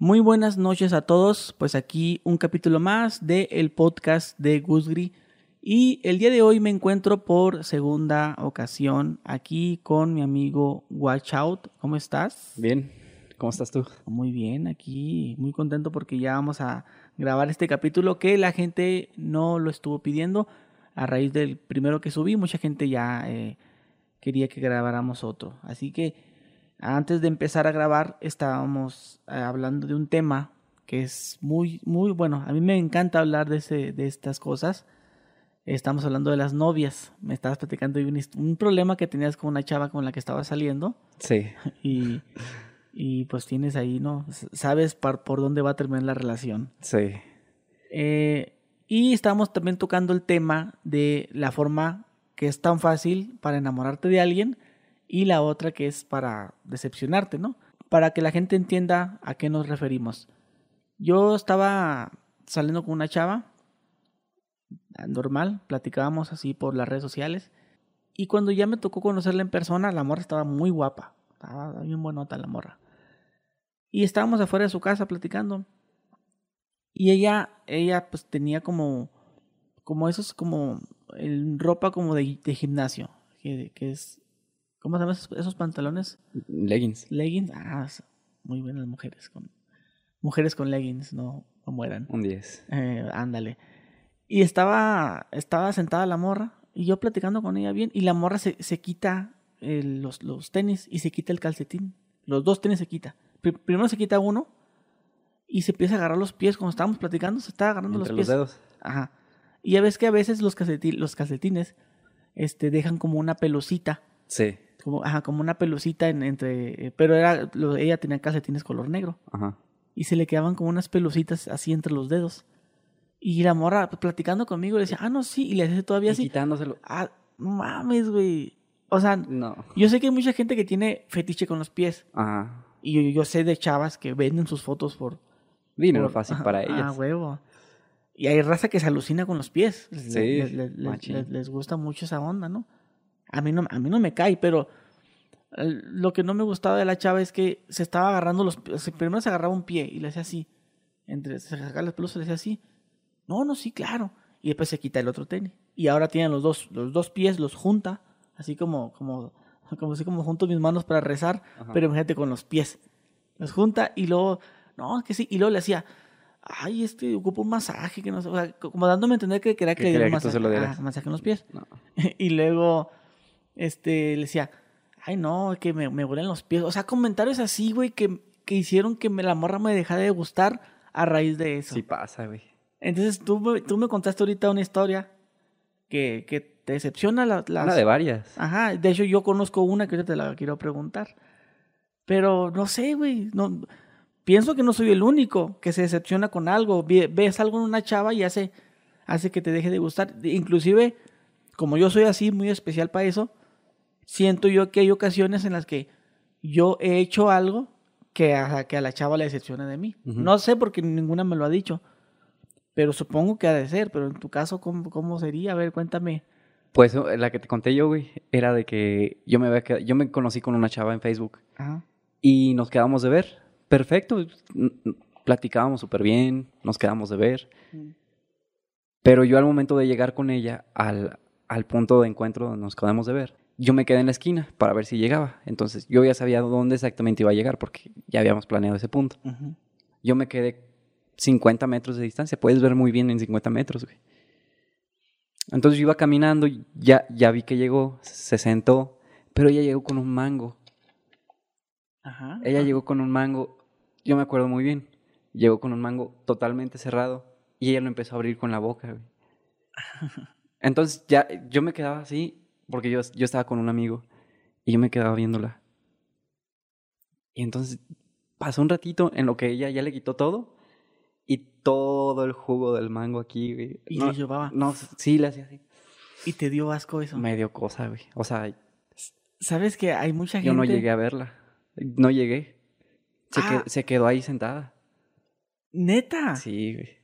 Muy buenas noches a todos, pues aquí un capítulo más del el podcast de Gusgri y el día de hoy me encuentro por segunda ocasión aquí con mi amigo Watch Out. ¿Cómo estás? Bien, ¿cómo estás tú? Muy bien, aquí muy contento porque ya vamos a grabar este capítulo que la gente no lo estuvo pidiendo a raíz del primero que subí, mucha gente ya eh, quería que grabáramos otro, así que antes de empezar a grabar estábamos eh, hablando de un tema que es muy, muy bueno. A mí me encanta hablar de, ese, de estas cosas. Estamos hablando de las novias. Me estabas platicando de un, un problema que tenías con una chava con la que estabas saliendo. Sí. Y, y pues tienes ahí, ¿no? Sabes por, por dónde va a terminar la relación. Sí. Eh, y estamos también tocando el tema de la forma que es tan fácil para enamorarte de alguien y la otra que es para decepcionarte, ¿no? Para que la gente entienda a qué nos referimos. Yo estaba saliendo con una chava, normal, platicábamos así por las redes sociales, y cuando ya me tocó conocerla en persona, la morra estaba muy guapa, estaba bien buenota la morra. Y estábamos afuera de su casa platicando. Y ella, ella pues tenía como, como esos, como el, ropa como de, gimnasio, que es ¿Cómo se llaman esos, pantalones? Leggings. Leggings. Ah, muy bien las mujeres con mujeres con leggings, no, no mueran. Un 10. Eh, ándale. Y estaba, estaba sentada la morra y yo platicando con ella bien y la morra se, se quita los, los tenis y se quita el calcetín. Los dos tenis se quita. Primero se quita uno y se empieza a agarrar los pies. Cuando estábamos platicando, se estaba agarrando los pies. los dedos. Ajá. Y ya ves que a veces los, los calcetines este, dejan como una pelucita. Sí como, ajá, como una pelucita en, entre, eh, pero era, ella tenía calcetines color negro. Ajá. Y se le quedaban como unas pelucitas así entre los dedos. Y la morra platicando conmigo le decía, ah, no, sí, y le decía todavía así. quitándoselo. Ah, mames, güey. O sea, no. yo sé que hay mucha gente que tiene fetiche con los pies. Ajá. Y yo, yo sé de chavas que venden sus fotos por... Dinero fácil para ellas. Ah, huevo. Y hay raza que se alucina con los pies. Sí, les, les gusta mucho esa onda, ¿no? A mí no, a mí no me cae, pero lo que no me gustaba de la chava es que se estaba agarrando los primero se agarraba un pie y le hacía así. Entre se sacaba las pelos y le hacía así. No, no, sí, claro. Y después se quita el otro tenis. Y ahora tienen los dos, los dos pies, los junta, así como, como, como así como junto mis manos para rezar, pero imagínate con los pies. Los junta y luego, no, que sí, y luego le hacía, ay, este ocupa un masaje, que no sé, o sea, como dándome a entender que quería que, le diera un masaje, ah, masaje en los pies. y luego, este, le decía, ay, no, que me, me huelen los pies. O sea, comentarios así, güey, que, que hicieron que me, la morra me dejara de gustar a raíz de eso. Sí pasa, güey. Entonces, tú, tú me contaste ahorita una historia que, que te decepciona la, las... Una de varias. Ajá, de hecho yo conozco una que yo te la quiero preguntar. Pero no sé, güey, no... Pienso que no soy el único que se decepciona con algo. Ves algo en una chava y hace, hace que te deje de gustar. Inclusive, como yo soy así, muy especial para eso, siento yo que hay ocasiones en las que yo he hecho algo que a, que a la chava le decepciona de mí. No sé porque ninguna me lo ha dicho, pero supongo que ha de ser. Pero en tu caso, ¿cómo, cómo sería? A ver, cuéntame. Pues la que te conté yo, güey, era de que yo me, yo me conocí con una chava en Facebook y nos quedamos de ver. Perfecto, platicábamos súper bien, nos quedamos de ver. Mm. Pero yo al momento de llegar con ella al, al punto de encuentro nos quedamos de ver, yo me quedé en la esquina para ver si llegaba. Entonces yo ya sabía dónde exactamente iba a llegar porque ya habíamos planeado ese punto. Yo me quedé 50 metros de distancia. Puedes ver muy bien en 50 metros, güey. Entonces yo iba caminando, ya, ya vi que llegó, se sentó, pero ella llegó con un mango. Ajá, ella llegó con un mango, yo me acuerdo muy bien, llegó con un mango totalmente cerrado y ella lo empezó a abrir con la boca, güey. Entonces ya yo me quedaba así porque yo, yo estaba con un amigo y yo me quedaba viéndola. Y entonces pasó un ratito en lo que ella ya le quitó todo y todo el jugo del mango aquí, güey. ¿Y no, llevaba? No, sí, le hacía así. ¿Y te dio asco eso? Me dio cosa, güey. O sea... ¿Sabes que hay mucha gente...? Yo no llegué a verla. No llegué. Se, ah. se quedó ahí sentada. ¿Neta? Sí, güey.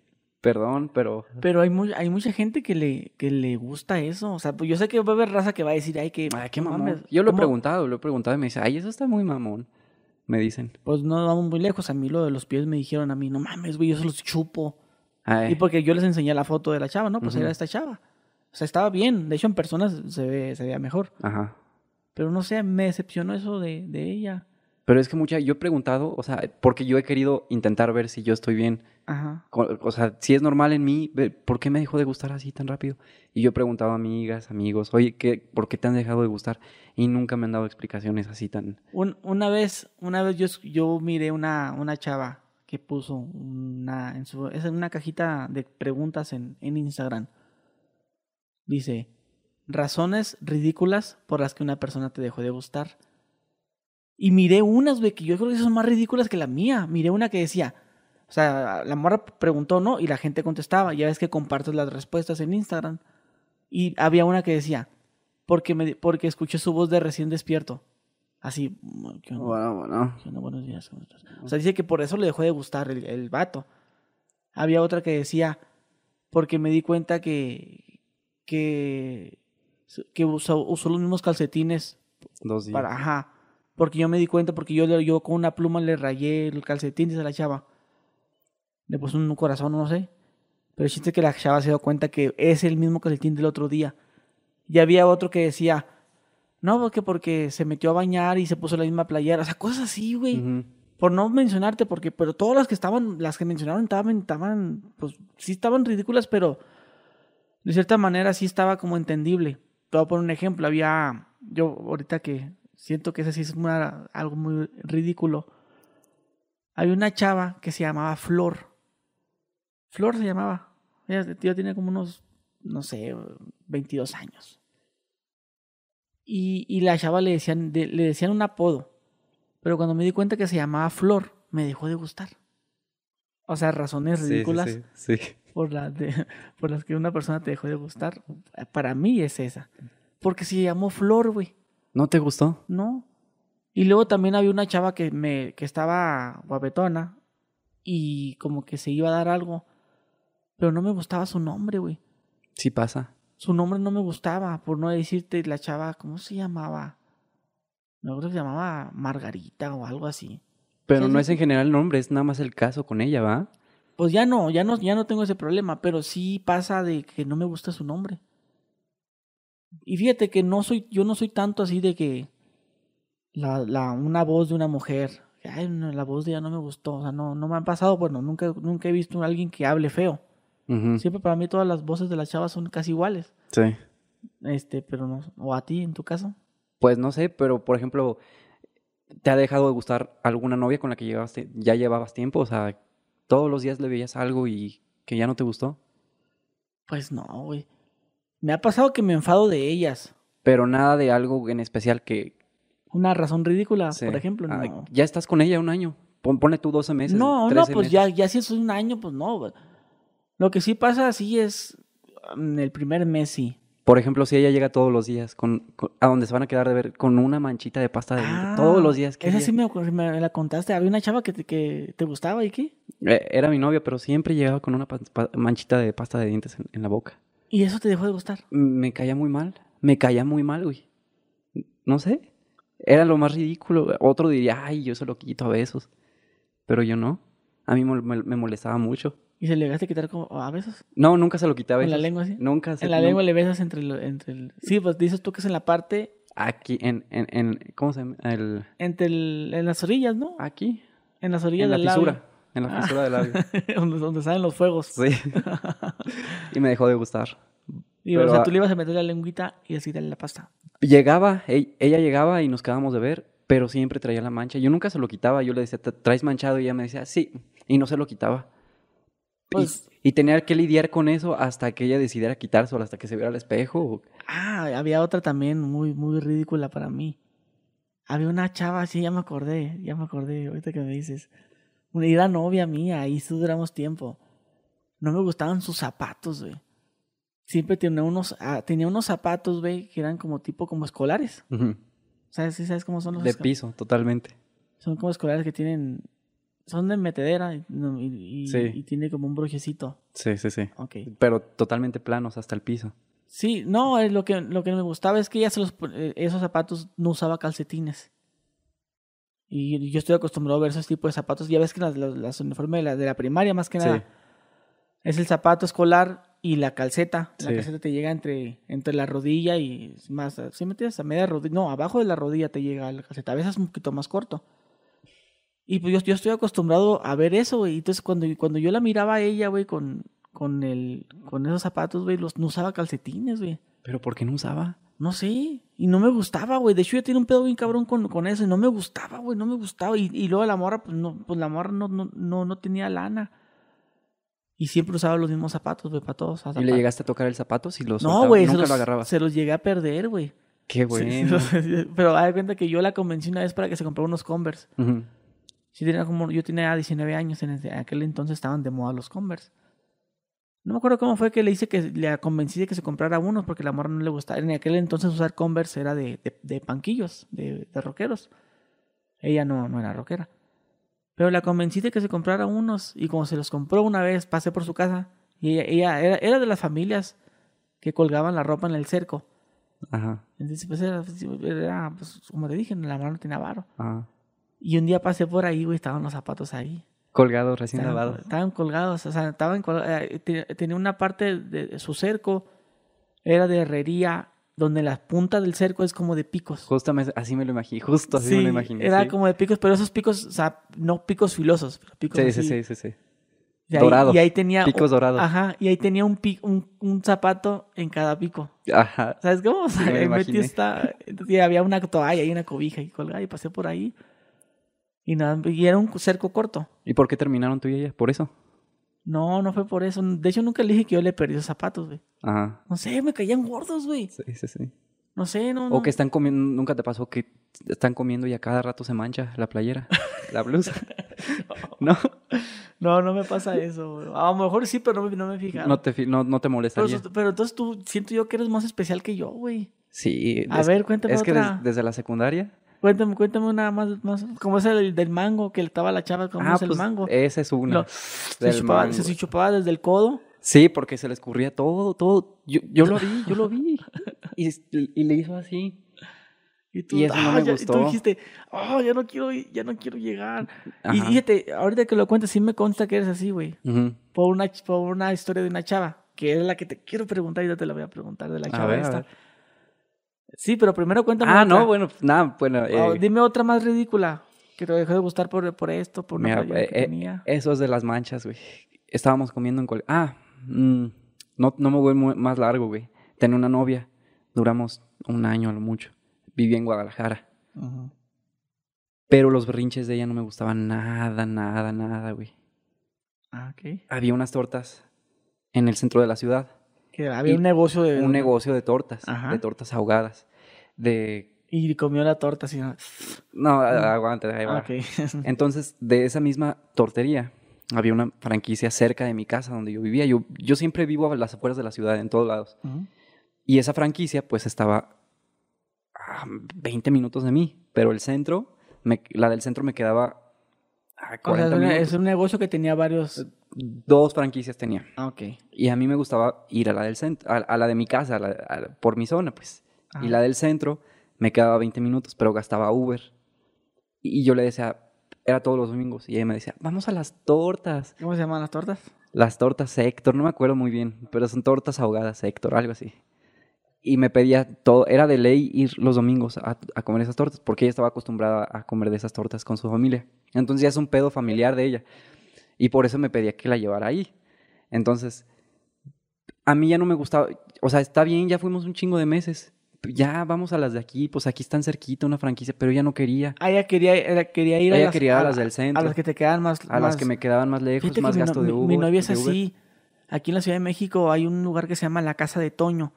Perdón, pero... Pero hay, hay mucha gente que le, que le gusta eso. O sea, pues yo sé que va a haber raza que va a decir, ay, que... Ay, qué mamón. Yo lo he preguntado, lo he preguntado y me dice, ay, eso está muy mamón. me dicen. Pues no vamos muy lejos. A mí lo de los pies me dijeron a mí, no mames, güey, yo se los chupo. Y porque yo les enseñé la foto de la chava, ¿no? Pues era esta chava. O sea, estaba bien. De hecho, en personas se, ve, se veía mejor. Ajá. Pero no sé, me decepcionó eso de, de ella. Pero es que mucha, yo he preguntado, o sea, porque yo he querido intentar ver si yo estoy bien. Ajá. O sea, si es normal en mí, ¿por qué me dejó de gustar así tan rápido? Y yo he preguntado a amigas, amigos, oye, ¿qué, ¿por qué te han dejado de gustar? Y nunca me han dado explicaciones así tan... una vez, una vez yo, yo miré una, una chava que puso una, en su, es una cajita de preguntas en, en Instagram. Dice, razones ridículas por las que una persona te dejó de gustar. Y miré unas, güey, que yo creo que son más ridículas que la mía. Miré una que decía, o sea, la morra preguntó, ¿no? Y la gente contestaba. Ya ves que compartes las respuestas en Instagram. Y había una que decía, porque, me, porque escuché su voz de recién despierto. Así, bueno, bueno. buenos días. O sea, dice que por eso le dejó de gustar el, el vato. Había otra que decía, porque me di cuenta que, que, que usó, usó los mismos calcetines. Dos días. Para, ajá porque yo me di cuenta, porque yo, yo con una pluma le rayé el calcetín y se la chava. Le puse un corazón, no sé. Pero el chiste que la chava se dio cuenta que es el mismo calcetín del otro día. Y había otro que decía, no, porque porque se metió a bañar y se puso la misma playera. O sea, cosas así, güey. Por no mencionarte, porque, pero todas las que estaban, las que mencionaron estaban, estaban, pues sí estaban ridículas, pero de cierta manera sí estaba como entendible. Te voy a poner un ejemplo. Había, yo ahorita que Siento que ese sí es algo muy ridículo. Hay una chava que se llamaba Flor. Flor se llamaba. Ella tiene como unos, no sé, 22 años. Y, y la chava le decían, le decían un apodo. Pero cuando me di cuenta que se llamaba Flor, me dejó de gustar. O sea, razones ridículas sí, Por, por las que una persona te dejó de gustar. Para mí es esa. Porque se llamó Flor, güey. ¿No te gustó? No. Y luego también había una chava que me que estaba guapetona y como que se iba a dar algo, pero no me gustaba su nombre, güey. Sí pasa. Su nombre no me gustaba, por no decirte la chava, ¿cómo se llamaba? Me acuerdo que se llamaba Margarita o algo así. Pero no es en general el nombre, es nada más el caso con ella, ¿va? Pues ya no, ya no, ya no tengo ese problema, pero sí pasa de que no me gusta su nombre. Y fíjate que no soy, yo no soy tanto así de que la, la, una voz de una mujer, ay, la voz de ella no me gustó, o sea, no, no me han pasado, bueno, nunca, nunca he visto a alguien que hable feo. Siempre para mí todas las voces de las chavas son casi iguales. Sí. Este, pero no, o a ti en tu caso. Pues no sé, pero por ejemplo, ¿te ha dejado de gustar alguna novia con la que llevaste, ya llevabas tiempo? O sea, todos los días le veías algo y que ya no te gustó. Pues no, güey. Me ha pasado que me enfado de ellas. Pero nada de algo en especial que... Una razón ridícula, por ejemplo. No. ya estás con ella un año. Pone tú 12 meses. No, no, pues ya, ya si es un año, pues no. Lo que sí pasa así es en el primer mes sí. Por ejemplo, si ella llega todos los días con, a donde se van a quedar de ver con una manchita de pasta de dientes todos los días. Esa sí me, me, la contaste. Había una chava que te, que te gustaba y qué. Eh, era mi novia, pero siempre llegaba con una manchita de pasta de dientes en la boca. ¿Y eso te dejó de gustar? Me caía muy mal. Me caía muy mal, güey. No sé. Era lo más ridículo. Otro diría, ay, yo se lo quito a besos. Pero yo no. A mí me, molestaba mucho. ¿Y se le llegaste a quitar a besos? No, nunca se lo quitaba a besos. ¿En la lengua sí? Nunca se En la lengua le besas entre, entre el... Sí, pues dices tú que es en la parte... Aquí, en... en, en ¿Cómo se llama? El... Entre el, en las orillas, ¿no? Aquí. En las orillas en la fisura. En la fisura del labio. donde, salen los fuegos. Sí. y me dejó de gustar. Y, o sea, tú le ibas a meter la lengüita y así darle la pasta. Llegaba, ella llegaba y nos quedábamos de ver, pero siempre traía la mancha. Yo nunca se lo quitaba. Yo le decía, ¿traes manchado? Y ella me decía, sí. Y no se lo quitaba. Pues, y, tenía que lidiar con eso hasta que ella decidiera quitárselo, hasta que se viera al espejo. Ah, había otra también muy, muy ridícula para mí. Había una chava, sí, ya me acordé, ya me acordé, ahorita que me dices. Una era novia mía, ahí sí duramos tiempo. No me gustaban sus zapatos, güey. Siempre tenía unos, ah, tenía unos zapatos, güey, que eran como tipo como escolares. ¿Sabes? ¿Sabes cómo son los De piso, totalmente. Son como escolares que tienen, son de metedera y, y, tiene como un brujecito. Sí, sí, sí. Pero totalmente planos hasta el piso. Sí, no, lo que, lo que me gustaba es que ella se los, eh, esos zapatos no usaba calcetines. Y yo estoy acostumbrado a ver esos tipos de zapatos. Ya ves que las, las, uniformes de la, de la, primaria, más que nada, es el zapato escolar y la calceta. La calceta te llega entre, entre la rodilla y más. Si metes a media rodilla, no, abajo de la rodilla te llega la calceta. A veces es un poquito más corto. Y pues yo, yo estoy acostumbrado a ver eso, güey. Entonces cuando, cuando yo la miraba a ella, güey, con, con, el, con esos zapatos, güey, los, no usaba calcetines, güey. ¿Pero por qué no usaba? No sé, y no me gustaba, güey. De hecho, yo tenía un pedo bien cabrón con, con eso y no me gustaba, güey, no me gustaba. Y, y, luego la morra, pues, no, pues la morra no, no, no, no tenía lana. Y siempre usaba los mismos zapatos, güey, para todos. ¿Y le llegaste a tocar el zapato si los No, güey, se, los, se los llegué a perder, güey. Qué bueno. pero da cuenta que yo la convencí una vez para que se comprara unos Converse. sí, tenía como, yo tenía 19 años, en aquel entonces estaban de moda los Converse. No me acuerdo cómo fue que le hice que le convencí de que se comprara unos porque la morra no le gustaba. En aquel entonces usar Converse era de, de, panquillos, de, de rockeros. Ella no, no era rockera. Pero la convencí de que se comprara unos y como se los compró una vez, pasé por su casa y ella, era, era, de las familias que colgaban la ropa en el cerco. Ajá. Entonces, pues era, pues, como te dije, la mano tenía varo. Ajá. Y un día pasé por ahí, güey, estaban los zapatos ahí. Colgados, recién lavados. Estaban colgados, o sea, estaban eh, tenía una parte de su cerco, era de herrería, donde la punta del cerco es como de picos. Justamente así me lo imaginé, justo así me lo imaginé. Era como de picos, pero esos picos, o sea, no picos filosos, picos sí, sí, sí, sí, Y ahí, y ahí tenía. Picos dorados. Ajá, y ahí tenía un, un, un, zapato en cada pico. Ajá. ¿Sabes cómo? O sea, me metí esta. Y había una toalla y una cobija y colgada y pasé por ahí. Y, nada, y era un cerco corto. ¿Y por qué terminaron tú y ella? ¿Por eso? No, no fue por eso. De hecho, nunca le dije que yo le perdí esos zapatos, güey. Ajá. No sé, me caían gordos, güey. Sí, sí, sí. No sé, no. O que están comiendo, nunca te pasó que están comiendo y a cada rato se mancha la playera, la blusa. ¿No? No, no me pasa eso, güey. A lo mejor sí, pero no, me, no me fijaba. No te, no, no te molestaría. Pero, pero, entonces tú, siento yo que eres más especial que yo, güey. Sí. A ver, cuéntame Es otra. que desde la secundaria Cuéntame, cuéntame una más, más. ¿Cómo es el del mango? Que estaba la chava, ¿cómo ah, es el pues, mango? Esa es una. se, chupaba, se, chupaba, desde el codo. Sí, porque se le escurría todo, todo. Yo, yo lo vi, yo lo vi. Y, y le hizo así. Y tú, eso no ah, me gustó. Y tú dijiste, oh, ya no quiero, ya no quiero llegar. Y fíjate, ahorita que lo cuentas, sí me consta que eres así, güey. por, una, por una historia de una chava, que es la que te quiero preguntar y ya te la voy a preguntar de la chava esta. Sí, pero primero cuéntame. Ah, no, bueno, nada, bueno. Oh, eh, dime otra más ridícula que te dejó de gustar por, por esto, por una eh, que eh, tenía. Eso es de las manchas, güey. Estábamos comiendo en cole. Ah, mm, no, no me voy más largo, güey. Tenía una novia. Duramos un año a lo mucho. Vivía en Guadalajara. Pero los berrinches de ella no me gustaban nada, nada, nada, güey. Ah, ok. Había unas tortas en el centro de la ciudad que había un negocio de... Un negocio de tortas, de tortas ahogadas. De... Y comió la torta así. No, no aguante, ahí va. Entonces, de esa misma tortería, había una franquicia cerca de mi casa donde yo vivía. Yo, yo siempre vivo a las afueras de la ciudad, en todos lados. Y esa franquicia, pues, estaba a 20 minutos de mí. Pero el centro, la del centro me quedaba a 40 minutos. Es un negocio que tenía varios dos franquicias tenía. Ah, ok. Y a mí me gustaba ir a la del centro, a, la de mi casa, por mi zona, pues. Y la del centro me quedaba 20 minutos, pero gastaba Uber. Y, yo le decía, era todos los domingos, y ella me decía, vamos a las tortas. ¿Cómo se llaman las tortas? Las tortas Héctor, no me acuerdo muy bien, pero son tortas ahogadas Héctor, algo así. Y me pedía todo, era de ley ir los domingos a, a comer esas tortas, porque ella estaba acostumbrada a comer de esas tortas con su familia. Entonces ya es un pedo familiar de ella. Y por eso me pedía que la llevara ahí. Entonces, a mí ya no me gustaba, o sea, está bien, ya fuimos un chingo de meses. Ya vamos a las de aquí, pues aquí están cerquita una franquicia, pero ella no quería. Ah, ella quería, quería ir a las, quería a, las del centro. A las que te quedaban más. A las que me quedaban más lejos, más gasto de Uber. Mi novia es así. Aquí en la Ciudad de México hay un lugar que se llama La Casa de Toño.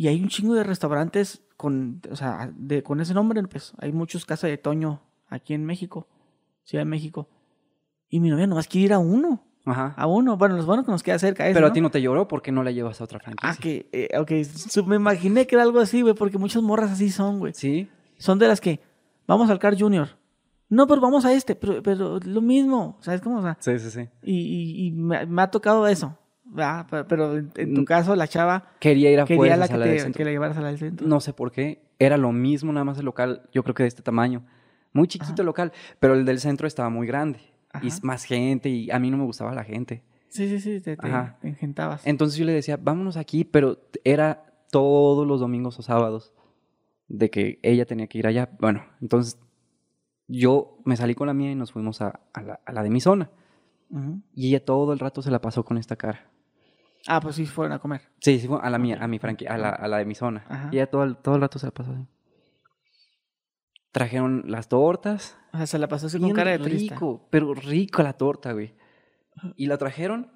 Y hay un chingo de restaurantes con, o sea, de, con ese nombre, pues hay muchos Casas de Toño aquí en México, Ciudad de México. Y mi novia nomás quiere ir a uno. Ajá. A uno. Bueno, los buenos que nos queda cerca. Pero a ti no te lloró porque no la llevas a otra franquicia. Ah, que, eh, ok. Me imaginé que era algo así, güey, porque muchas morras así son, güey. Sí. Son de las que, vamos al Car Junior. No, pero vamos a este, pero, pero lo mismo, ¿sabes cómo? O sea, sí, sí, sí. Y, y, me, ha tocado eso. Pero en, tu mm. caso, la chava quería ir a quería la que, la que la llevaras a la del centro. No sé por qué. Era lo mismo, nada más el local, yo creo que de este tamaño Muy chiquito local, pero el del centro estaba muy grande. Y más gente, y a mí no me gustaba la gente. Sí, sí, sí, te, te, engentabas. Entonces yo le decía, vámonos aquí, pero era todos los domingos o sábados de que ella tenía que ir allá. Bueno, entonces yo me salí con la mía y nos fuimos a, la, de mi zona. Y ella todo el rato se la pasó con esta cara. Ah, pues sí fueron a comer. Sí, sí, a la mía, a mi franquicia, a la, a la de mi zona. Y ella todo el, todo el rato se la pasó así. Trajeron las tortas. O sea, se la pasó así con cara de triste. Rico, pero rico la torta, güey. Y la trajeron.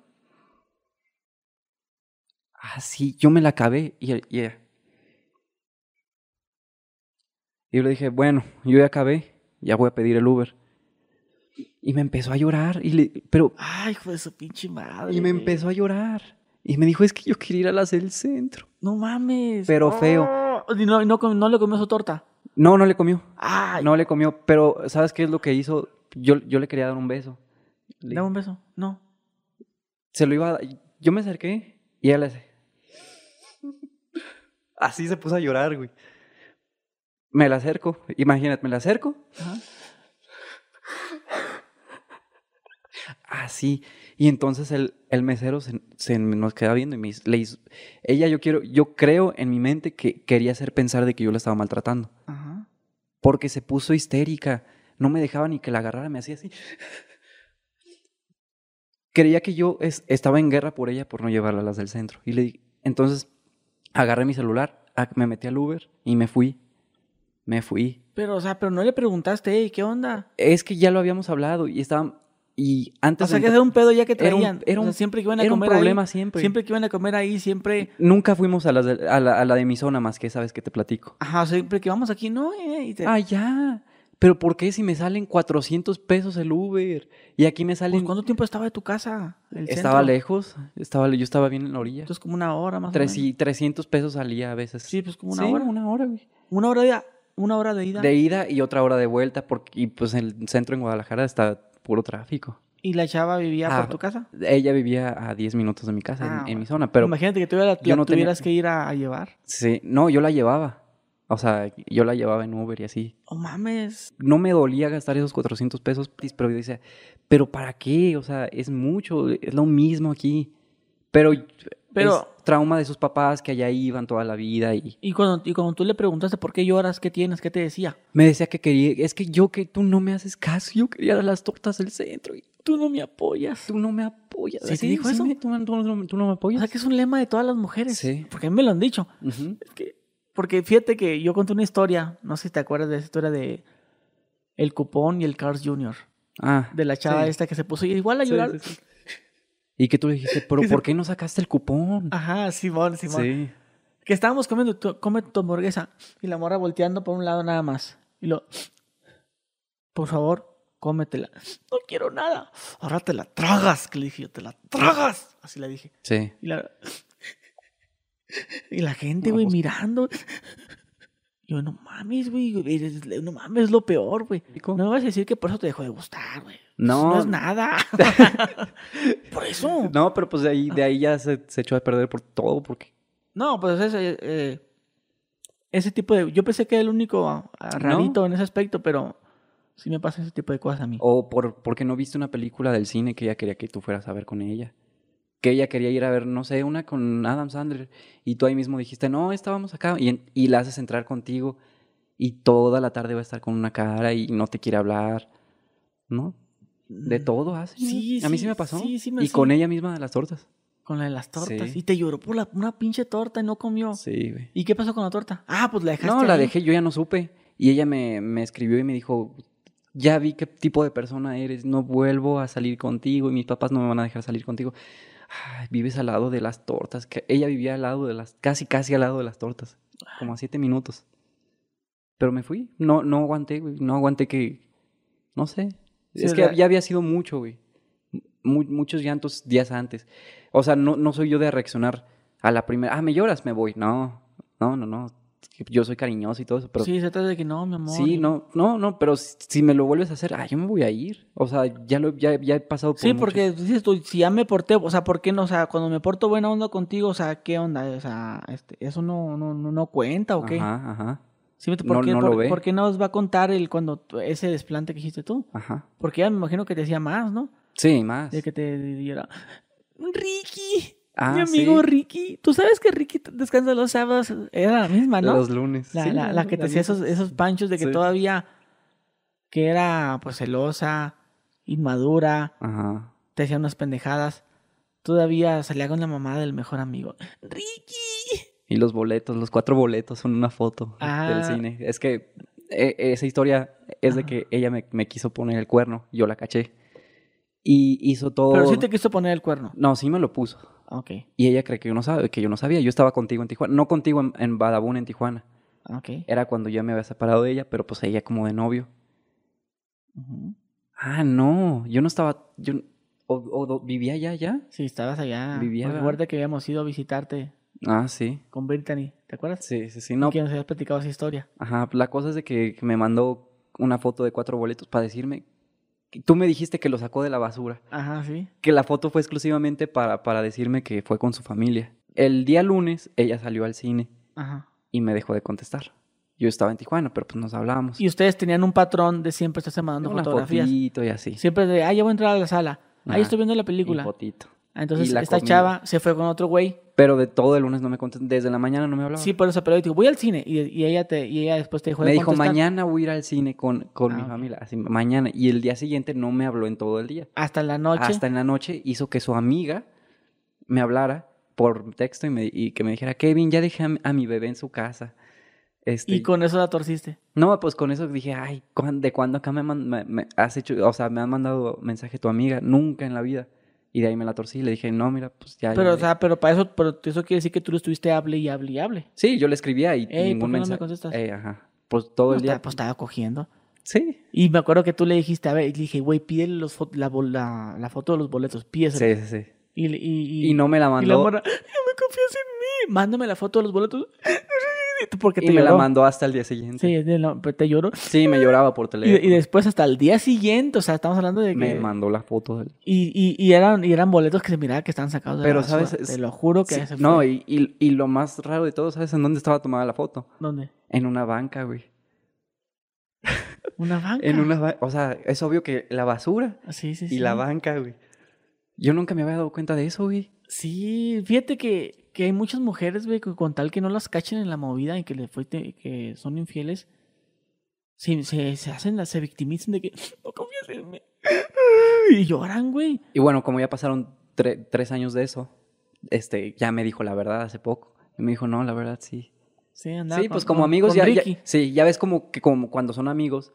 Así, yo me la acabé y, y ella. Y yo le dije, bueno, yo ya acabé ya voy a pedir el Uber. Y me empezó a llorar, y le, pero... Ay, hijo de su pinche madre. Y me empezó a llorar. Y me dijo, es que yo quería ir a las del centro. No mames. Pero feo. Oh, ¿Y no, no, le comió su torta? No, no le comió. Ay. No le comió, pero ¿sabes qué es lo que hizo? Yo, yo le quería dar un beso. ¿Dame un beso? No. Se lo iba a dar. Yo me acerqué y ella le... Así se puso a llorar, güey. Me la acerco, imagínate, me la acerco. Así. Y entonces el, el mesero se, nos queda viendo y me le hizo, ella yo quiero, yo creo en mi mente que quería hacer pensar de que yo la estaba maltratando. Porque se puso histérica. No me dejaba ni que la agarrara, me hacía así. Creía que yo estaba en guerra por ella por no llevarla a las del centro. Y le entonces agarré mi celular, me metí al Uber y me fui me fui. Pero, o sea, pero no le preguntaste, ¿qué onda? Es que ya lo habíamos hablado y estaban. Y antes. O sea, que era un pedo ya que traían. Era un, siempre que iban a comer. un problema siempre. Siempre que iban a comer ahí, siempre. Nunca fuimos a, la, a, la, de mi zona más que sabes que te platico. Ajá, siempre que vamos aquí, no, eh, Ah, ya. Pero ¿por qué si me salen 400 pesos el Uber? Y aquí me salen... Pues, ¿Cuánto tiempo estaba de tu casa? estaba lejos. Estaba, yo estaba bien en la orilla. Entonces como una hora más Tres, o menos. Y 300 pesos salía a veces. Sí, pues como una hora. una hora, güey. Una hora de una hora de ida. De ida y otra hora de vuelta, porque y pues el centro en Guadalajara está puro tráfico. ¿Y la chava vivía por ah, tu casa? Ella vivía a 10 minutos de mi casa, en, ah, mi zona, pero... Imagínate que tú la, no tuvieras que ir a, llevar. Sí, no, yo la llevaba. O sea, yo la llevaba en Uber y así. ¡Oh, mames! No me dolía gastar esos 400 pesos, pero yo decía, ¿pero para qué? O sea, es mucho, es lo mismo aquí. Pero pero, trauma de sus papás que allá iban toda la vida y... Y cuando, y cuando tú le preguntaste por qué lloras, qué tienes, qué te decía. Me decía que quería, es que yo que tú no me haces caso, yo quería las tortas del centro y tú no me apoyas. Tú no me apoyas. ¿Sí, te dijo eso? ¿Tú, no me apoyas. O sea que es un lema de todas las mujeres. Sí. Porque a mí me lo han dicho. que, porque fíjate que yo conté una historia, no sé si te acuerdas de esa historia de el cupón y el Cars Jr. Ah. De la chava esta que se puso igual a llorar. Y que tú le dijiste, pero ¿por qué no sacaste el cupón? Ajá, Simón, Simón. Sí. Que estábamos comiendo, tu, come tu hamburguesa. Y la morra volteando por un lado nada más. Y lo, por favor, cómetela. No quiero nada. Ahora te la tragas. Que le dije yo, te la tragas. Así le dije. Sí. Y la, y la gente, güey, mirando. Yo, no mames, güey. No mames, es lo peor, güey. No me vas a decir que por eso te dejó de gustar, güey. No. No es nada. por eso. No, pero pues de ahí, de ahí ya se, echó a perder por todo, porque. No, pues ese, eh, ese tipo de. Yo pensé que era el único ah, rarito en ese aspecto, pero sí me pasa ese tipo de cosas a mí. O por, porque no viste una película del cine que ella quería que tú fueras a ver con ella que ella quería ir a ver, no sé, una con Adam Sandler, y tú ahí mismo dijiste, no, estábamos acá, y, y la haces entrar contigo, y toda la tarde va a estar con una cara y no te quiere hablar, ¿no? De mm, todo hace. Sí, A mí sí me pasó. Sí, sí me, y con ella misma de las tortas. Con la de las tortas. Y te lloró por la, una pinche torta y no comió. Sí, güey. ¿Y qué pasó con la torta? Ah, pues la dejaste. No, la dejé, yo ya no supe. Y ella me, me escribió y me dijo, ya vi qué tipo de persona eres, no vuelvo a salir contigo y mis papás no me van a dejar salir contigo vives al lado de las tortas. Que ella vivía al lado de las, casi, casi al lado de las tortas. Como a siete minutos. Pero me fui. No, no aguanté, güey. No aguanté que, no sé. Es que ya había sido mucho, güey. muchos llantos días antes. O sea, no, no soy yo de reaccionar a la primera. Ah, me lloras, me voy. No, no, no, no yo soy cariñoso y todo eso, pero... Sí, se trata de que no, mi amor. Sí, no, no, no, pero si, me lo vuelves a hacer, ah, yo me voy a ir. O sea, ya lo, ya, ya he pasado por Sí, porque dices tú, si ya me porté, o sea, ¿por qué no? O sea, cuando me porto buena onda contigo, o sea, ¿qué onda? O sea, este, ¿eso no, no, no, cuenta o qué? Ajá, ajá. Sí, ¿por, qué, no lo ve. ¿Por qué no os va a contar el cuando ese desplante que hiciste tú? Ajá. Porque ya me imagino que te decía más, ¿no? Sí, más. De que te diera, Ricky, ah, mi amigo Ricky. Tú sabes que Ricky descansa los sábados. Era la misma, ¿no? Los lunes. La, la, que te hacía esos, esos panchos de que todavía. Que era, pues, celosa, inmadura. Ajá. Te hacía unas pendejadas. Todavía salía con la mamá del mejor amigo. ¡Ricky! Y los boletos, los cuatro boletos son una foto del ah. cine. Es que e, esa historia es de que ella me, me quiso poner el cuerno. Yo la caché. Y hizo todo. Pero sí te quiso poner el cuerno. No, sí me lo puso. Ok. Y ella cree que yo no sabe, que yo no sabía. Yo estaba contigo en Tijuana. No contigo en, en Badabun, en Tijuana. Ok. Era cuando yo me había separado de ella, pero pues ella como de novio. Ah, no. Yo no estaba. Yo, o, ¿Vivía allá ya? Sí, estabas allá. Vivía. Recuerda que habíamos ido a visitarte. Ah, sí. Con Brittany. ¿Te acuerdas? Sí, sí, sí. No. Que nos habías platicado esa historia. Ajá. La cosa es de que me mandó una foto de cuatro boletos para decirme Tú me dijiste que lo sacó de la basura. Ajá, sí. Que la foto fue exclusivamente para, para decirme que fue con su familia. El día lunes ella salió al cine Ajá. y me dejó de contestar. Yo estaba en Tijuana, pero pues nos hablábamos. Y ustedes tenían un patrón de siempre estarse mandando Una fotografías. Fotito y así. Siempre de, ah, ya voy a entrar a la sala. Ahí estoy viendo la película. Un fotito. Entonces esta chava se fue con otro güey. Pero de todo el lunes no me contestó. Desde la mañana no me hablaba. Sí, por eso, pero yo digo, voy al cine. Y, ella, te, y ella después te dijo... Me dijo, mañana voy a ir al cine con, con mi ah, familia. Así, mañana. Y el día siguiente no me habló en todo el día. Hasta en la noche. Hasta en la noche hizo que su amiga me hablara por texto y, me, y que me dijera, Kevin, ya dejé a, mi bebé en su casa. Este, ¿Y con eso la torciste? No, pues con eso dije, ay, ¿de cuándo acá me, me, has hecho, o sea, me han mandado mensaje tu amiga? Nunca en la vida. Y de ahí me la torcí y le dije, no, mira, pues ya. Pero, o sea, pero para eso, pero eso quiere decir que tú lo estuviste hable y hable y hable. Sí, yo le escribía y ningún mensaje. No me contestas? Ajá. Pues todo el día. pues estaba cogiendo. Sí. Y me acuerdo que tú le dijiste, a ver, y le dije, güey, pídele los la, la, la, foto de los boletos, pídese. Sí, sí, sí. Y, y, y, no me la mandó. Y la morra, no me confías en mí. Mándame la foto de los boletos. Porque te y me la mandó hasta el día siguiente. Sí, te lloró. Sí, me lloraba por teléfono. Y, después hasta el día siguiente, o sea, estamos hablando de que... Me mandó la foto de él. Y, y, eran, y eran boletos que se miraba que estaban sacados de Pero, la ¿sabes? Te lo juro que... Sí, no, y, y, lo más raro de todo, ¿sabes en dónde estaba tomada la foto? ¿Dónde? En una banca, güey. ¿Una banca? en una O sea, es obvio que la basura. Sí, sí, sí. Y la banca, güey. Yo nunca me había dado cuenta de eso, güey. Sí, fíjate que que hay muchas mujeres, güey, que con tal que no las cachen en la movida y que le fue que son infieles, se, se, hacen, se victimizan de que no confías en mí. Y lloran, güey. Y bueno, como ya pasaron tres años de eso, este, ya me dijo la verdad hace poco. Y me dijo, no, la verdad sí. Sí, andaba Sí, pues como amigos ya, Sí, ya ves como que como cuando son amigos,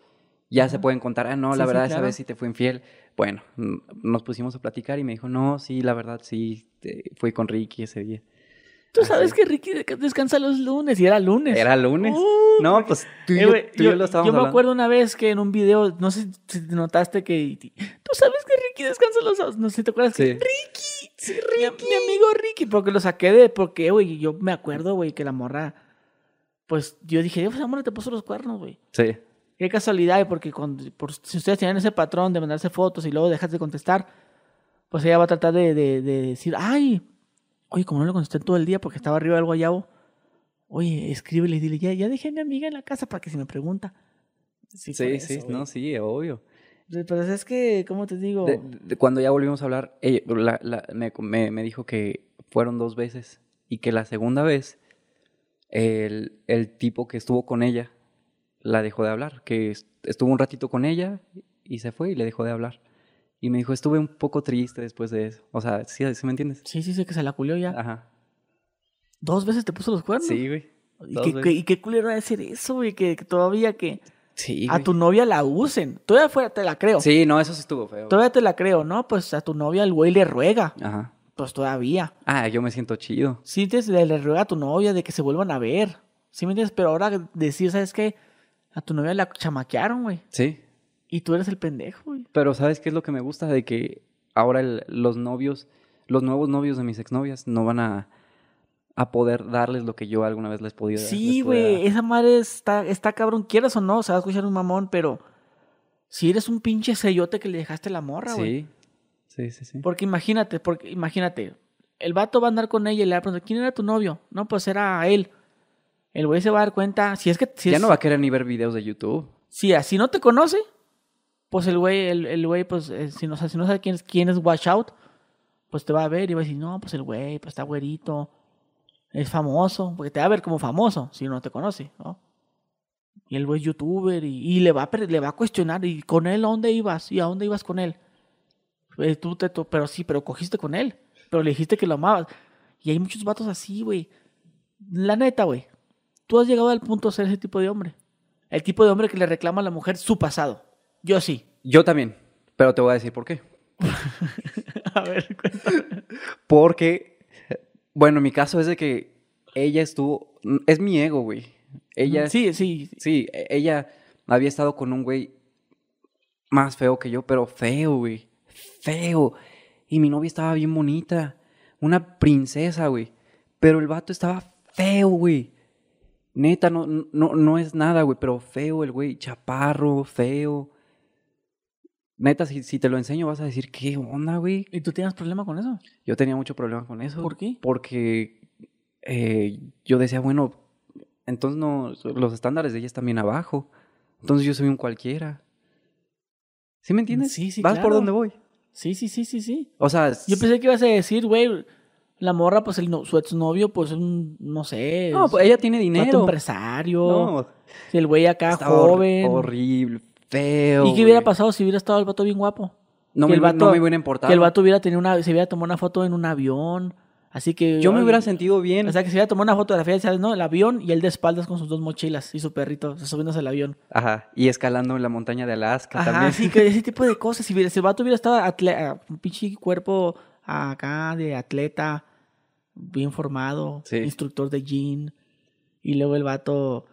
ya se pueden contar, ah, no, la verdad esa vez sí te fue infiel. Bueno, nos pusimos a platicar y me dijo, no, sí, la verdad sí, fui con Ricky ese día. Tú sabes que Ricky descansa los lunes y era lunes. Era lunes. no, pues tú, y eh, yo, lo estábamos Yo me acuerdo una vez que en un video, no sé si notaste que. Tú sabes que Ricky descansa los sábados. No sé si te acuerdas. Que, Ricky, sí, Ricky. Mi, amigo Ricky, porque lo saqué de. Porque, güey, yo me acuerdo, güey, que la morra. Pues yo dije, pues amor, te puso los cuernos, güey. Sí. Qué casualidad, porque cuando, por, si ustedes tienen ese patrón de mandarse fotos y luego dejas de contestar, pues ella va a tratar de, de, de decir, ay Oye, como no le contesté todo el día porque estaba arriba del guayabo, oye, escríbele y dile, ya, ya dejé a mi amiga en la casa para que si me pregunta. Sí, sí, sí no, sí, obvio. Pero es que, ¿cómo te digo? cuando ya volvimos a hablar, ella, me, me, dijo que fueron dos veces y que la segunda vez el, el tipo que estuvo con ella la dejó de hablar, que estuvo un ratito con ella y se fue y le dejó de hablar. Y me dijo, estuve un poco triste después de eso. O sea, ¿sí, me entiendes? Sí, sí, sí, que se la culió ya. Ajá. ¿Dos veces te puso los cuernos? Sí, güey. ¿Y qué, ¿Y qué culero de ser eso, güey? Que, todavía que... Sí, A tu novia la usen. Todavía fuera te la creo. Sí, no, eso sí estuvo feo. Todavía te la creo, ¿no? Pues a tu novia el güey le ruega. Ajá. Pues todavía. Ah, yo me siento chido. Sí, te, le, le ruega a tu novia de que se vuelvan a ver. ¿Sí me entiendes? Pero ahora decir, ¿sabes qué? A tu novia la chamaquearon, güey. Sí. Y tú eres el pendejo, güey. Pero ¿sabes qué es lo que me gusta? De que ahora los novios, los nuevos novios de mis exnovias no van a, a poder darles lo que yo alguna vez les podía dar. Sí, güey, esa madre está, está cabrón, quieras o no, se va a escuchar un mamón, pero si eres un pinche sellote que le dejaste la morra, güey. Sí, sí, sí, sí. Porque imagínate, porque imagínate, el vato va a andar con ella y le va a preguntar, ¿quién era tu novio? No, pues era él. el güey se va a dar cuenta, si es que... Si ya es, no va a querer ni ver videos de YouTube. Si así no te conoce, pues el güey, el, el güey, pues, eh, si, no, si no sabe quién es, quién es Watch Out, pues te va a ver y va a decir, no, pues el güey, pues está güerito, es famoso, porque te va a ver como famoso si no te conoce, ¿no? Y el güey es youtuber y, le, va a, le va a cuestionar, ¿y con él a dónde ibas? ¿Y a dónde ibas con él? Pues, tú te, pero sí, pero cogiste con él, pero le dijiste que lo amabas. Y hay muchos vatos así, güey. La neta, güey. Tú has llegado al punto de ser ese tipo de hombre. El tipo de hombre que le reclama a la mujer su pasado. Yo sí. Yo también. Pero te voy a decir por qué. a ver, cuéntame. Porque, bueno, mi caso es de que ella estuvo. Es mi ego, güey. Ella. Sí, sí. Sí, e, ella había estado con un güey más feo que yo, pero feo, güey. Feo. Y mi novia estaba bien bonita. Una princesa, güey. Pero el vato estaba feo, güey. Neta, no, no, no es nada, güey, pero feo el güey. Chaparro, feo. Neta, si, si, te lo enseño vas a decir, ¿qué onda, güey? ¿Y tú tienes problema con eso? Yo tenía mucho problema con eso. ¿Por qué? Porque eh, yo decía, bueno, entonces no, los estándares de ella están bien abajo. Entonces yo soy un cualquiera. ¿Sí me entiendes? Sí, sí, ¿Vas claro. por donde voy? Sí, sí, sí, sí, sí. O sea... Yo pensé que ibas a decir, güey, la morra, pues el no, su exnovio, pues un, no sé. No, pues ella tiene dinero. empresario. No. El güey acá Está joven. hor horrible, feo. ¿Y qué hubiera pasado si hubiera estado el vato bien guapo? No, que me, el vato, no me hubiera importado. Que el vato hubiera tenido una, se hubiera tomado una foto en un avión. Así que. Yo me hubiera sentido bien. O sea, que se hubiera tomado una fotografía, ¿sabes? No, el avión y él de espaldas con sus dos mochilas y su perrito, subiéndose al avión. Ajá. Y escalando en la montaña de Alaska Ajá, también. sí, que ese tipo de cosas. Si, el vato hubiera estado un pinche cuerpo acá de atleta, bien formado, Sí. instructor de gym, y luego el vato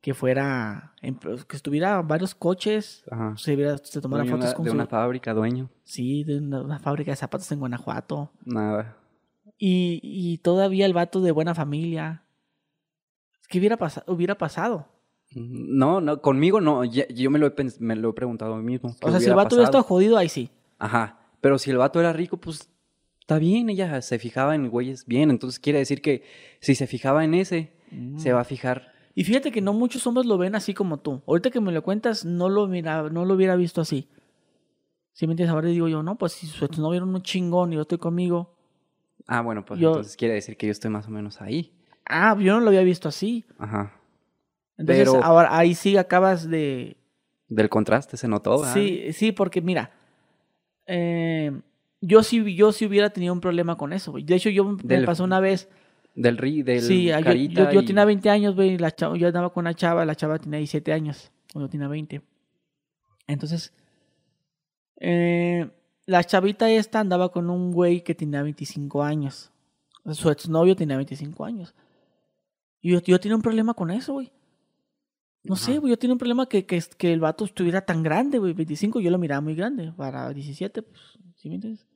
que fuera, que estuviera varios coches, Ajá. se, se tomara Dueño fotos de, con de su... una fábrica, dueño. Sí, de una, una fábrica de zapatos en Guanajuato. Nada. Y, y todavía el vato de buena familia. ¿Qué hubiera, pasa hubiera pasado? No, no, conmigo no. Yo me lo he, me lo he preguntado a mí mismo. ¿qué O sea, si el vato hubiera estado jodido, ahí sí. Ajá. Pero si el vato era rico, pues está bien. Ella se fijaba en güeyes bien. Entonces quiere decir que si se fijaba en ese, se va a fijar. Y fíjate que no muchos hombres lo ven así como tú. Ahorita que me lo cuentas, no lo, mira, no lo hubiera visto así. Si me entiendes, ahora digo yo, no, pues si exnovio era un chingón y yo estoy conmigo. Ah, bueno, pues Yo- entonces quiere decir que yo estoy más o menos ahí. Ah, yo no lo había visto así. Ajá. Entonces, Pero- ahora ahí sí acabas de. Del contraste se notó. ¿verdad? Sí, sí, porque mira. eh, yo sí, yo sí hubiera tenido un problema con eso. De hecho, yo me pasó una vez. Del ri, del Sí, yo, carita yo, yo y- tenía 20 años, güey. la chava- Yo andaba con una chava, la chava tenía 17 años, cuando tenía 20. Entonces, eh, la chavita esta andaba con un güey que tenía 25 años. Su exnovio tenía 25 años. Y yo, yo tenía un problema con eso, güey. No sé, güey, yo tenía un problema que, que, que el vato estuviera tan grande, güey. 25 yo lo miraba muy grande. Para 17, pues, ¿sí me entiendes?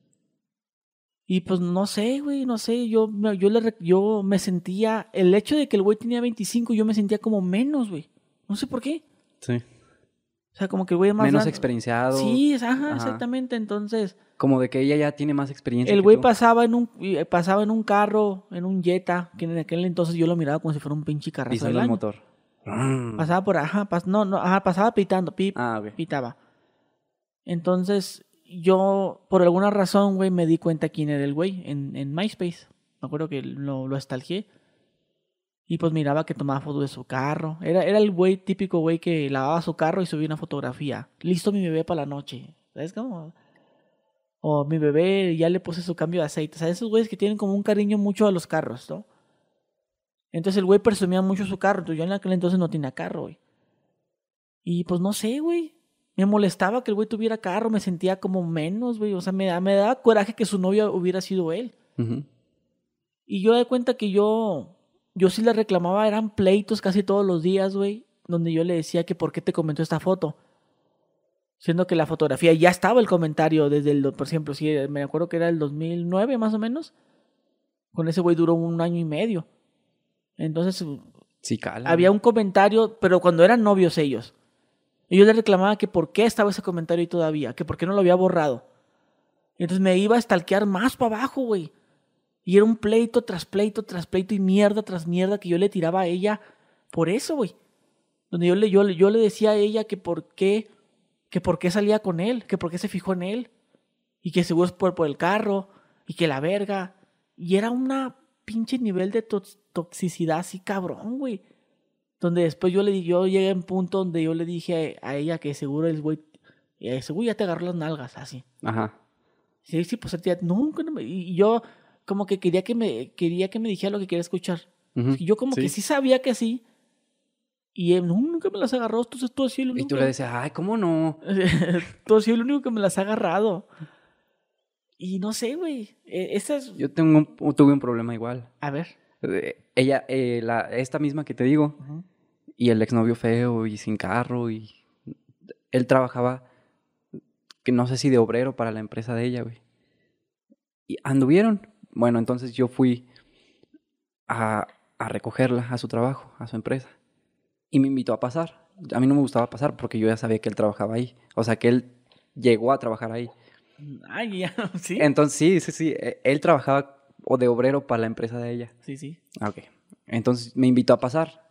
Y pues no sé, güey, no sé, yo, me- yo, le, yo me sentía, el hecho de que el güey tenía 25, yo me sentía como menos, güey. No sé por qué. Sí. O sea, como que el güey más Menos grande. experienciado. Sí, ajá, Ajá. exactamente. Entonces, Como de que ella ya tiene más experiencia. el güey pasaba en un eh, pasaba en un carro, en un Jetta, que en aquel entonces yo lo miraba como si fuera un pinche carrazo Pisando el motor. Mm. Pasaba por, ajá, pas- no, no, ajá, pasaba pitando, pip, Ah, ok. pitaba. Entonces, yo, por alguna razón, güey, me di cuenta quién era el güey en, en MySpace. Me acuerdo que lo, lo estalqué. Y pues miraba que tomaba fotos de su carro. Era, era el güey típico, güey, que lavaba su carro y subía una fotografía. Listo mi bebé para la noche. ¿Sabes cómo? O mi bebé ya le puse su cambio de aceite. O sea, esos güeyes que tienen como un cariño mucho a los carros, ¿no? Entonces el güey presumía mucho su carro. Entonces yo en aquel entonces no tenía carro, güey. Y pues no sé, güey. Me molestaba que el güey tuviera carro. Me sentía como menos, güey. O sea, me, me daba coraje que su novia hubiera sido él. Y yo de cuenta que yo, yo sí le reclamaba, eran pleitos casi todos los días, güey, donde yo le decía que por qué te comentó esta foto. Siendo que la fotografía ya estaba el comentario desde el, por ejemplo, sí, me acuerdo que era el 2009 más o menos. Con ese güey duró un año y medio. Entonces Sí, cala. había un comentario, pero cuando eran novios ellos. Y yo le reclamaba que por qué estaba ese comentario ahí todavía, que por qué no lo había borrado. Y entonces me iba a stalkear más para abajo, güey. Y era un pleito tras pleito tras pleito y mierda tras mierda que yo le tiraba a ella por eso, güey. Donde yo le, yo, yo le decía a ella que por qué, que por qué salía con él, que por qué se fijó en él. Y que seguro es por, por el carro, y que la verga. Y era una pinche nivel de toxicidad así cabrón, güey. Donde después yo le yo llegué a un punto donde yo le dije a, ella que seguro el güey, eh, seguro ya te agarró las nalgas, así. Ajá. Sí, sí, pues tía, nunca, no y yo como que quería que me, quería que me dijera lo que quería escuchar. Y yo como que sí sabía que sí. Y él nunca me las agarró, entonces tú así el único. Y tú le decías, ay, ¿cómo no? tú así el único que me las ha agarrado. Y no sé, güey. E, es... Yo tengo tuve un problema igual. A ver. Eh, ella, eh, la, esta misma que te digo, y el exnovio feo y sin carro, y él trabajaba, que no sé si de obrero para la empresa de ella, güey. Y anduvieron. Bueno, entonces yo fui a, a recogerla a su trabajo, a su empresa, y me invitó a pasar. A mí no me gustaba pasar porque yo ya sabía que él trabajaba ahí. O sea, que él llegó a trabajar ahí. Ay, ya, sí. Entonces, sí, sí, sí. E, él trabajaba o de obrero para la empresa de ella. Sí, sí. Ah, ok. Entonces me invitó a pasar.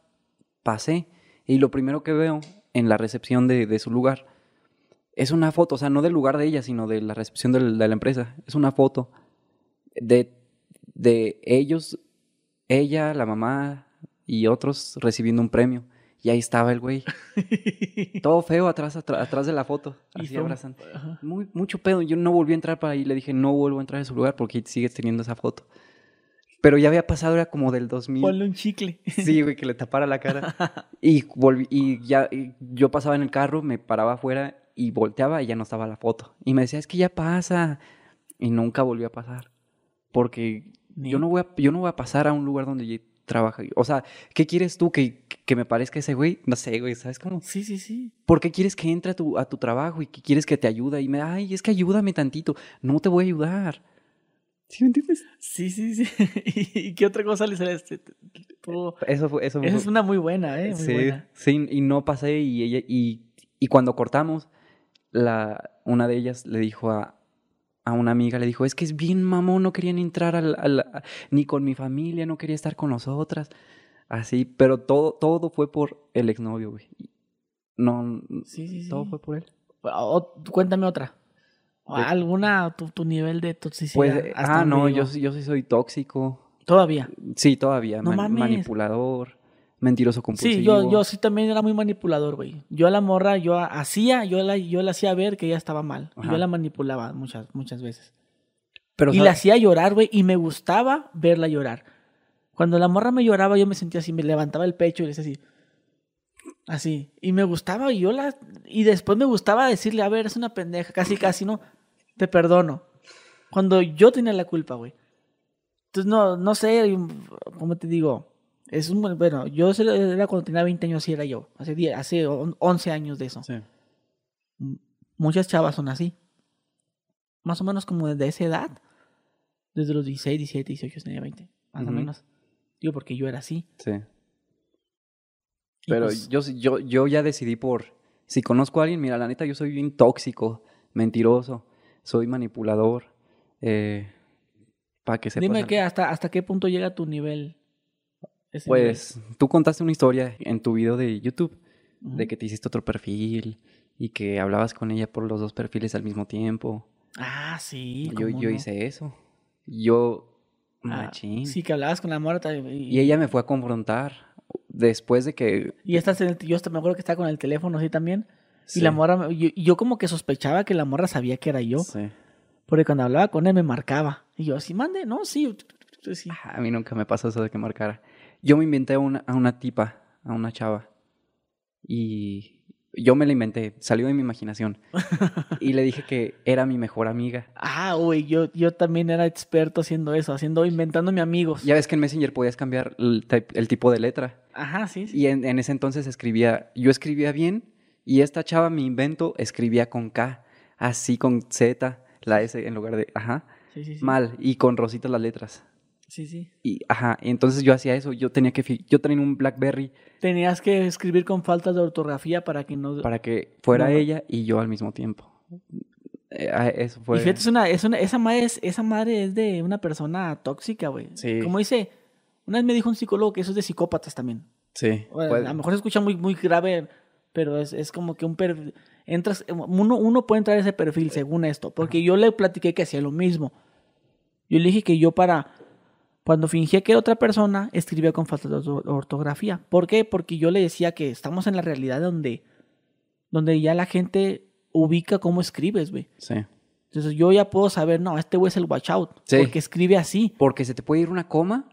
Pasé. Y lo primero que veo en la recepción de, su lugar es una foto, o sea, no del lugar de ella, sino de la recepción de la, empresa. Es una foto de, de ellos, ella, la mamá y otros recibiendo un premio. Y ahí estaba el güey. Todo feo atrás, atrás de la foto. Así abrazando. Muy, mucho pedo. Yo no volví a entrar para ahí. Le dije, no vuelvo a entrar a su lugar porque sigues teniendo esa foto. Pero ya había pasado, era como del 2000. Ponle un chicle. Sí, güey, que le tapara la cara. y volví, y ya, yo pasaba en el carro, me paraba afuera y volteaba y ya no estaba la foto. Y me decía, es que ya pasa. Y nunca volvió a pasar. Porque yo no, voy a, yo no voy a pasar a un lugar donde trabaja. O sea, ¿qué quieres tú? ¿Que, que me parezca ese güey? No sé, güey, ¿sabes cómo? Sí, sí, sí. ¿Por qué quieres que entre a tu, a tu trabajo y que quieres que te ayude? Y me, ay, es que ayúdame tantito. No te voy a ayudar. ¿Sí me entiendes? Sí, sí, sí. ¿Y qué otra cosa le sale este? Eso fue, eso Esa es una muy buena, ¿eh? Muy sí, buena. sí, y no pasé y ella, y, y cuando cortamos, la, una de ellas le dijo a, a una amiga, le dijo, es que es bien mamón, no querían entrar al, ni con mi familia, no quería estar con nosotras. Así, pero todo, todo fue por el exnovio, güey. No, sí, sí, todo fue por él. cuéntame otra. ¿Alguna, tu, nivel de toxicidad? Pues, ah, no, yo, yo sí soy tóxico. ¿Todavía? Sí, todavía. No Manipulador mentiroso compulsivo. Sí, yo, yo sí también era muy manipulador, güey. Yo a la morra, yo hacía, yo la, yo la hacía ver que ella estaba mal. yo la manipulaba muchas, muchas veces. Pero, y la hacía llorar, güey, y me gustaba verla llorar. Cuando la morra me lloraba, yo me sentía así, me levantaba el pecho y le decía así. Así. Y me gustaba, y yo la. Y después me gustaba decirle, a ver, es una pendeja, casi, casi, no. Te perdono. Cuando yo tenía la culpa, güey. Entonces, no, no sé, ¿cómo te digo? Es un, bueno, yo era cuando tenía 20 años, sí era yo. Hace, 10, hace 11 años de eso. Sí. Muchas chavas son así. Más o menos como desde esa edad. Desde los 16, 17, 18, tenía 20. Más o menos. Digo, porque yo era así. Sí. Pero pues yo, yo, yo ya decidí por... Si conozco a alguien, mira, la neta, yo soy bien tóxico, mentiroso, soy manipulador. Eh, para que sepas. Dime que hasta, hasta qué punto llega tu nivel pues tú contaste una historia en tu video de YouTube de que te hiciste otro perfil y que hablabas con ella por los dos perfiles al mismo tiempo. Ah, sí. Yo, yo hice eso. Yo, ah. Sí, que hablabas con la muerta. Y... ella me fue a confrontar después de que... Y estás en el, yo me acuerdo que estaba con el teléfono así también. Y la morra, yo, yo, como que sospechaba que la morra sabía que era yo. Sí. Porque cuando hablaba con él me marcaba. Y yo, así mande, no, sí. sí. A mí nunca me pasó eso de que marcara. Yo me inventé a una, a una tipa, a una chava. Y yo me la inventé, salió de mi imaginación. y le dije que era mi mejor amiga. Ah, güey, yo, yo también era experto haciendo eso, haciendo, inventándome amigos. Ya ves que en Messenger podías cambiar el, tipo de letra. Ajá, sí, sí. Y en, en, ese entonces escribía, yo escribía bien y esta chava, mi invento, escribía con K, así con Z, la S en lugar de, ajá. Sí, sí, sí. Mal, y con rositas las letras. Sí, sí. Y, ajá, entonces yo hacía eso, yo tenía que, yo tenía un Blackberry. Tenías que escribir con faltas de ortografía para que no... Para que fuera ella y yo al mismo tiempo. Eh, ah, eso fue... Y fíjate, es una, es una, esa, madre es, esa madre es de una persona tóxica, güey. Sí. Como dice, una vez me dijo un psicólogo que eso es de psicópatas también. Sí. a lo mejor se escucha muy, muy grave, pero es, es como que un perfil. Entras, uno, uno puede entrar a ese perfil según esto, porque yo le platiqué que hacía lo mismo. Yo le dije que yo para. Cuando fingía que era otra persona, escribía con falta de ortografía. ¿Por qué? Porque yo le decía que estamos en la realidad donde, donde ya la gente ubica cómo escribes, güey. Sí. Entonces yo ya puedo saber, no, este güey es el watch out. Sí. Porque escribe así. Porque se te puede ir una coma,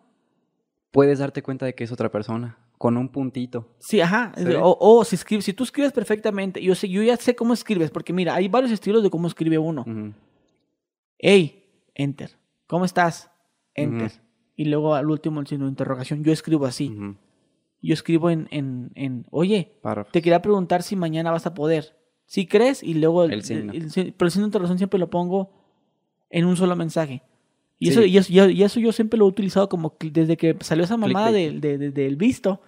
puedes darte cuenta de que es otra persona. Con un puntito. Sí, ajá. O, o, si, escribes, si tú escribes perfectamente, yo, sé, yo ya sé cómo escribes, porque mira, hay varios estilos de cómo escribe uno. Hey, enter. ¿Cómo estás? Enter. Y luego al último el signo de interrogación. Yo escribo así. Yo escribo en, en, en oye, te quería preguntar si mañana vas a poder. Si crees, y luego el, signo. pero el signo de interrogación siempre lo pongo en un solo mensaje. Y, eso, y, eso, yo siempre lo he utilizado como desde que salió esa mamada del de, visto.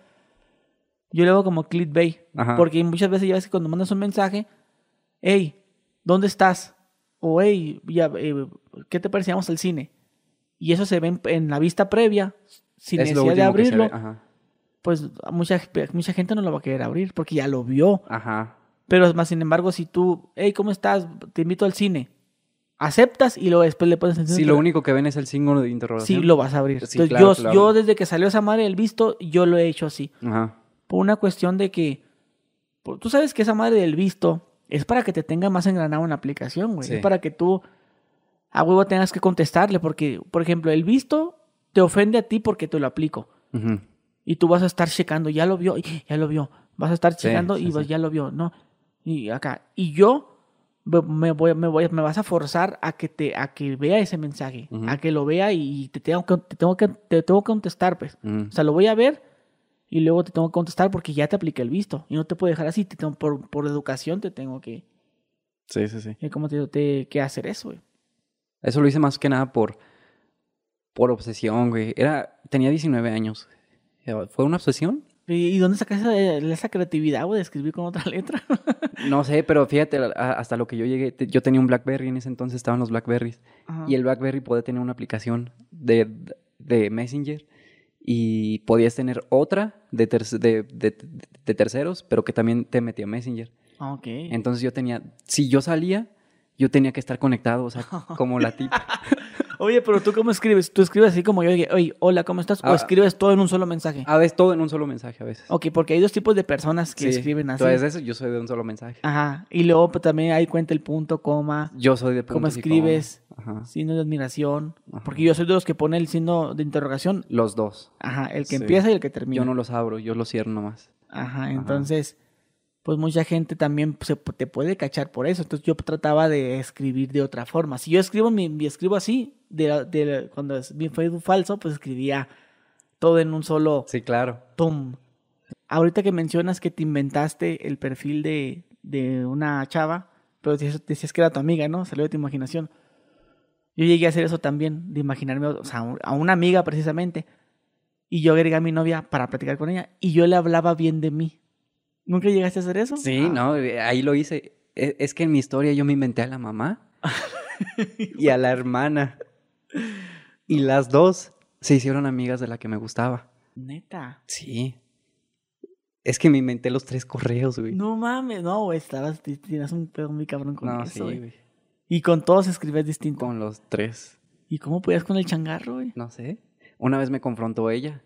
Yo le hago como clickbait. Porque muchas veces ya ves que cuando mandas un mensaje, hey, ¿dónde estás? O hey, ya, eh, ¿qué te parecíamos al cine? Y eso se ve en, la vista previa, sin necesidad de abrirlo. Pues mucha, mucha gente no lo va a querer abrir porque ya lo vio. Ajá. Pero más sin embargo, si tú, hey, ¿cómo estás? Te invito al cine aceptas y luego después le pones en Si lo único que ven es el signo de interrogación. Sí, lo vas a abrir. Entonces, yo, yo desde que salió esa madre del visto, yo lo he hecho así. Ajá. Por una cuestión de que. tú sabes que esa madre del visto es para que te tenga más engranado en la aplicación, güey. Es para que tú a huevo tengas que contestarle. Porque, por ejemplo, el visto te ofende a ti porque te lo aplico. Y tú vas a estar checando, ya lo vio, ya lo vio. Vas a estar checando y ya lo vio, ¿no? Y acá. Y yo me, voy, me, voy, me vas a forzar a que, te, a que vea ese mensaje, a que lo vea y te tengo que, te tengo que, te tengo que contestar, pues. O sea, lo voy a ver y luego te tengo que contestar porque ya te apliqué el visto. Y no te puedo dejar así, te tengo, por, por educación te tengo que... Sí, sí, sí. ¿Cómo te digo? que hacer eso, güey. Eso lo hice más que nada por, por obsesión, güey. Era, tenía 19 años. ¿Fue una obsesión? ¿Y dónde sacas esa, creatividad, güey, de escribir con otra letra? no sé, pero fíjate, hasta lo que yo llegué, yo tenía un BlackBerry, en ese entonces estaban los BlackBerries. Y el BlackBerry podía tener una aplicación de, de Messenger y podías tener otra de, de, terceros, pero que también te metía Messenger. Ah, ok. Entonces yo tenía, si yo salía, yo tenía que estar conectado, o sea, como la tipa. Oye, pero tú cómo escribes? ¿Tú escribes así como yo oye, hola, ¿cómo estás? ¿O ah, escribes todo en un solo mensaje? A veces todo en un solo mensaje, a veces. Ok, porque hay dos tipos de personas que escriben así. Entonces, eso, yo soy de un solo mensaje. Ajá. Y luego pues, también hay cuenta el punto, coma. Yo soy de punto ¿Cómo escribes? Ajá. Signo de admiración. Porque yo soy de los que pone el signo de interrogación. Los dos. Ajá, el que empieza y el que termina. Yo no los abro, yo los cierro nomás. Ajá, entonces pues mucha gente también se, te puede cachar por eso. Entonces yo trataba de escribir de otra forma. Si yo escribo, mi, escribo así, de, de, cuando es mi Facebook falso, pues escribía todo en un solo... Sí, claro. ¡Pum! Ahorita que mencionas que te inventaste el perfil de, de una chava, pero decías, que era tu amiga, ¿no? Salió de tu imaginación. Yo llegué a hacer eso también, de imaginarme o sea, a una amiga precisamente. Y yo agregué a mi novia para platicar con ella. Y yo le hablaba bien de mí. ¿Nunca llegaste a hacer eso? Sí, ah. no, eh, ahí lo hice. E, es que en mi historia yo me inventé a la mamá y a la hermana. Y las dos se hicieron amigas de la que me gustaba. Neta. Sí. Es que me inventé los tres correos, güey. No mames, no, güey, estabas, tienes un pedo muy cabrón con no, eso, güey. Y con todos escribes distinto. Con los tres. ¿Y cómo podías con el changarro, güey? No sé. Una vez me confrontó ella.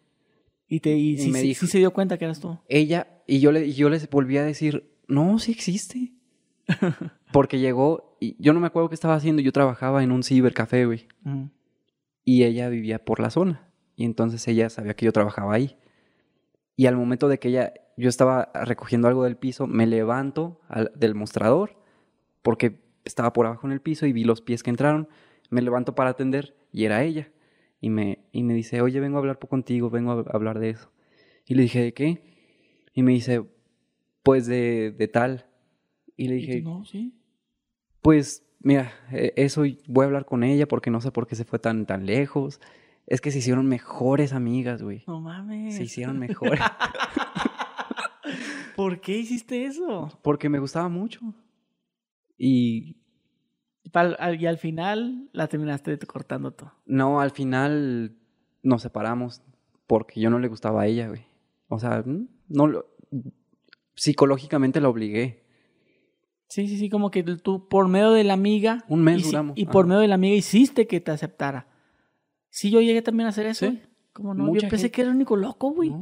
Y, te, y, me dijo, sí se dio cuenta que eras tú. Ella, y yo, le, yo les volví a decir, no, sí existe. Porque llegó, y yo no me acuerdo qué estaba haciendo, yo trabajaba en un cibercafé, güey. Y ella vivía por la zona. Y entonces ella sabía que yo trabajaba ahí. Y al momento de que ella, yo estaba recogiendo algo del piso, me levanto del mostrador, porque estaba por abajo en el piso y vi los pies que entraron. Me levanto para atender y era ella y me, y me dice, oye, vengo a hablar contigo, vengo a hablar de eso. Y le dije, ¿de qué? Y me dice, pues de, de tal. Y le dije, no, sí. Pues, mira, e, eso voy a hablar con ella porque no sé por qué se fue tan, tan lejos. Es que se hicieron mejores amigas, güey. No mames. Se hicieron mejores. ¿Por qué hiciste eso? Porque me gustaba mucho. Y y al final la terminaste cortando todo. No, al final nos separamos porque yo no le gustaba a ella, güey. O sea, no lo, psicológicamente la obligué. Sí, sí, sí, como que tú por medio de la amiga. Un mes y, duramos. Y por medio de la amiga hiciste que te aceptara. Sí, yo llegué también a hacer eso. ¿Sí? Como no, yo pensé que era el único loco, güey.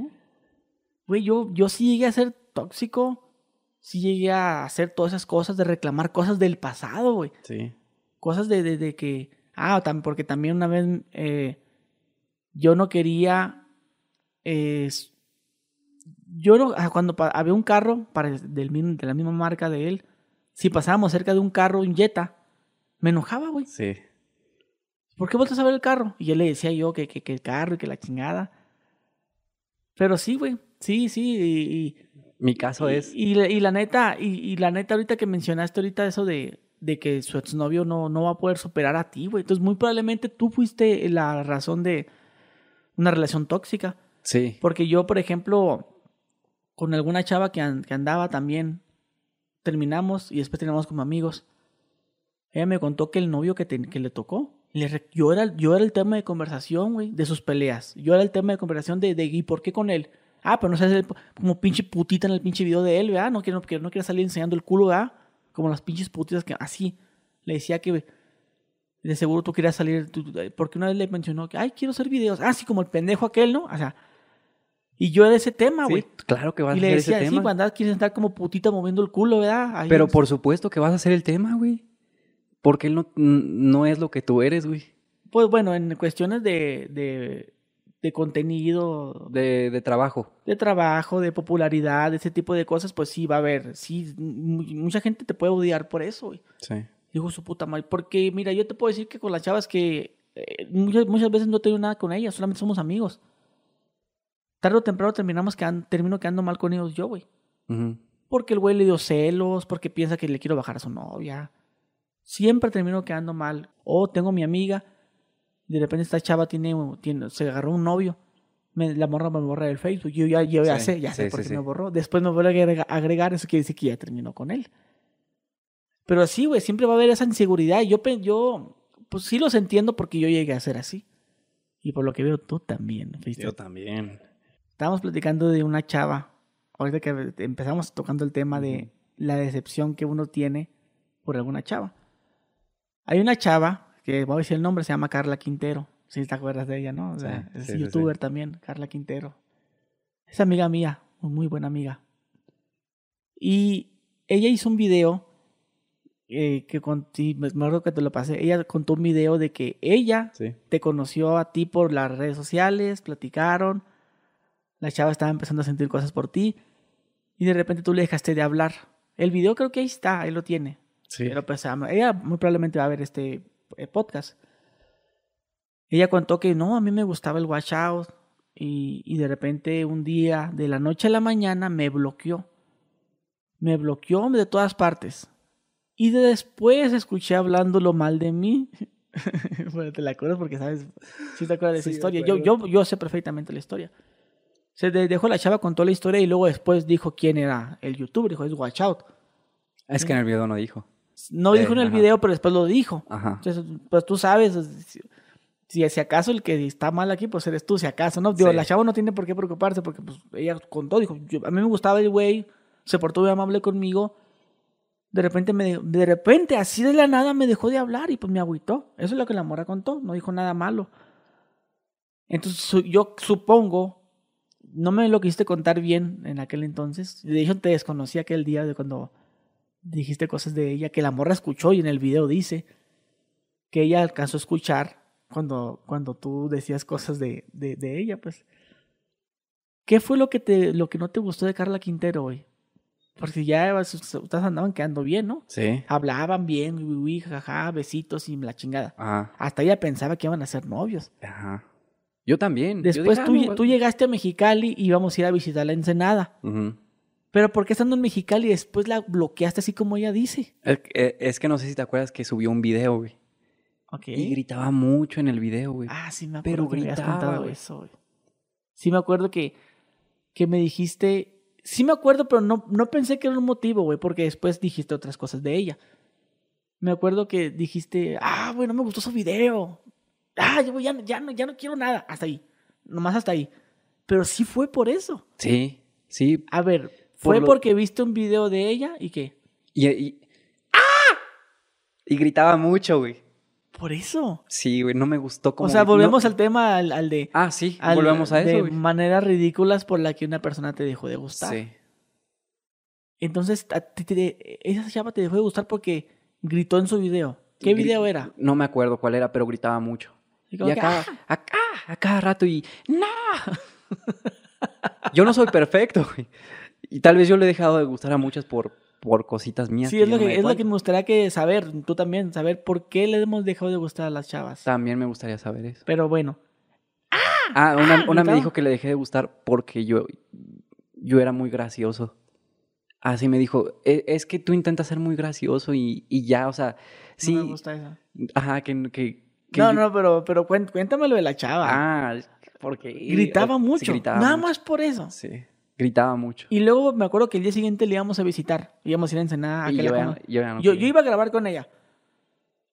Güey, yo, yo sí llegué a ser tóxico. Sí llegué a hacer todas esas cosas, de reclamar cosas del pasado, güey. Sí. Cosas de, de, que. Ah, porque también una vez eh, yo no quería. Eh, yo no. Ah, cuando había un carro para del, de la misma marca de él, si pasábamos cerca de un carro, un Jetta, me enojaba, güey. Sí. ¿Por qué vueltas a ver el carro? Y yo le decía yo que, que, que el carro y que la chingada. Pero sí, güey. Sí, sí. Y, Mi caso es. Y, y, la neta, y, la neta, ahorita que mencionaste ahorita eso de, de que su exnovio no, no va a poder superar a ti, güey. Entonces, muy probablemente tú fuiste la razón de una relación tóxica. Sí. Porque yo, por ejemplo, con alguna chava que, que andaba también, terminamos y después terminamos como amigos. Ella me contó que el novio que, que le tocó yo, era, yo era el tema de conversación, güey, de sus peleas. Yo era el tema de conversación de, de ¿y por qué con él? Ah, pero no seas como pinche putita en el pinche video de él, ¿verdad? No quiero, no, no quiero salir enseñando el culo, ¿verdad? Como las pinches putitas que así. Le decía que de seguro tú querías salir, porque una vez le mencionó que, ay, quiero hacer videos. Ah, sí, como el pendejo aquel, ¿no? O sea, y yo era ese tema, güey. claro que vas a hacer ese tema. Sí, cuando quieres estar como putita moviendo el culo, ¿verdad? pero por supuesto que vas a hacer el tema, güey. Porque él no, no es lo que tú eres, güey. Pues bueno, en cuestiones de, de, de contenido. De, de, trabajo. De trabajo, de popularidad, ese tipo de cosas, pues sí va a haber. Sí, mucha gente te puede odiar por eso, güey. Sí. Digo su puta madre. Porque, mira, yo te puedo decir que con las chavas que eh, muchas, muchas veces no tengo nada con ellas, solamente somos amigos. Tarde o temprano terminamos quedando, termino quedando mal con ellos yo, güey. Porque el güey le dio celos, porque piensa que le quiero bajar a su novia. Siempre termino quedando mal. O tengo mi amiga de repente esta chava tiene, tiene se agarró un novio. Me, la morra me borra del Facebook. Yo ya, yo ya sé, ya sé por qué me borró. Después me vuelve a agregar, eso quiere decir que ya terminó con él. Pero sí, güey, siempre va a haber esa inseguridad. Yo, yo, pues sí los entiendo porque yo llegué a ser así. Y por lo que veo, tú también. Yo también. Estábamos platicando de una chava. Ahorita que empezamos tocando el tema de la decepción que uno tiene por alguna chava. Hay una chava que voy a decir el nombre, se llama Carla Quintero. Si te acuerdas de ella, ¿no? O sea, es youtuber también, Carla Quintero. Es amiga mía, muy buena amiga. Y ella hizo un video eh, que con, me acuerdo que te lo pasé. Ella contó un video de que ella te conoció a ti por las redes sociales, platicaron. La chava estaba empezando a sentir cosas por ti. Y de repente tú le dejaste de hablar. El video creo que ahí está, ahí lo tiene. Sí. Pero pues ella muy probablemente va a ver este podcast. Ella contó que no, a mí me gustaba el watch out y, y de repente un día, de la noche a la mañana, me bloqueó. Me bloqueó de todas partes. Y después escuché hablándolo mal de mí. bueno, te la acuerdas porque sabes, si te acuerdas de esa historia. Yo, yo, yo sé perfectamente la historia. Se dejó la chava, contó la historia y luego después dijo quién era el youtuber. Dijo, es Watch Out. Es que en el video no dijo. No dijo en el video, pero después lo dijo. Ajá. Entonces, pues tú sabes, si, si, acaso el que está mal aquí, pues eres tú, si acaso, ¿no? Digo, la chava no tiene por qué preocuparse porque pues ella contó, dijo, a mí me gustaba el güey, se portó muy amable conmigo. De repente, me, de repente, así de la nada, me dejó de hablar y pues me agüitó. Eso es lo que la mora contó, no dijo nada malo. Entonces, yo supongo, no me lo quisiste contar bien en aquel entonces. De hecho, te desconocí aquel día de cuando dijiste cosas de ella que la morra escuchó y en el video dice que ella alcanzó a escuchar cuando, cuando tú decías cosas de, de, de ella, pues. ¿Qué fue lo que, te, lo que no te gustó de Carla Quintero, hoy? Porque ya ustedes andaban quedando bien, ¿no? Sí. Hablaban bien, uy, jaja, besitos y la chingada. Ajá. Hasta ella pensaba que iban a ser novios. Ajá. Yo también. Después tú, ah, tú, llegaste a Mexicali y íbamos a ir a visitar la Ensenada. Ajá. Pero ¿por qué estando en Mexicali y después la bloqueaste así como ella dice? Eh, es que no sé si te acuerdas que subió un video, güey. Y gritaba mucho en el video, güey. Ah, sí me acuerdo Pero que me contado eso, güey. Sí me acuerdo que, que me dijiste... Sí me acuerdo, pero no, no pensé que era un motivo, güey, porque después dijiste otras cosas de ella. Me acuerdo que dijiste, ah, güey, no me gustó su video. Ah, yo ya, ya, no, ya no quiero nada. Hasta ahí. Nomás hasta ahí. Pero sí fue por eso. Sí, sí. A ver, fue porque viste un video de ella y qué. Y, y... ¡Ah! Y gritaba mucho, güey. Por eso. Sí, güey, no me gustó como... O sea, volvemos al tema, al, de... Ah, sí, volvemos a eso, De maneras ridículas por la que una persona te dejó de gustar. Sí. Entonces, esa chava te dejó de gustar porque gritó en su video. ¿Qué video era? No me acuerdo cuál era, pero gritaba mucho. Y, acá, ah". acá, a cada rato y... ¡No! yo no soy perfecto, güey. Y tal vez yo le he dejado de gustar a muchas por, por cositas mías. Sí, es, lo, que, es lo que me gustaría que saber, tú también, saber por qué le hemos dejado de gustar a las chavas. También me gustaría saber eso. Pero bueno. Ah, ah una, una me dijo que le dejé de gustar porque yo, yo era muy gracioso. Así me dijo, e, es, que tú intentas ser muy gracioso y, y ya, o sea, sí. No me gusta eso. Ajá, que... que, no, no, pero, pero cuéntame lo de la chava. Ah, porque... Gritaba mucho. Nada más por eso. Sí. Gritaba mucho. Y luego me acuerdo que el día siguiente le íbamos a visitar. Íbamos a ir a Ensenada. A que yo, yo, yo, iba a grabar con ella.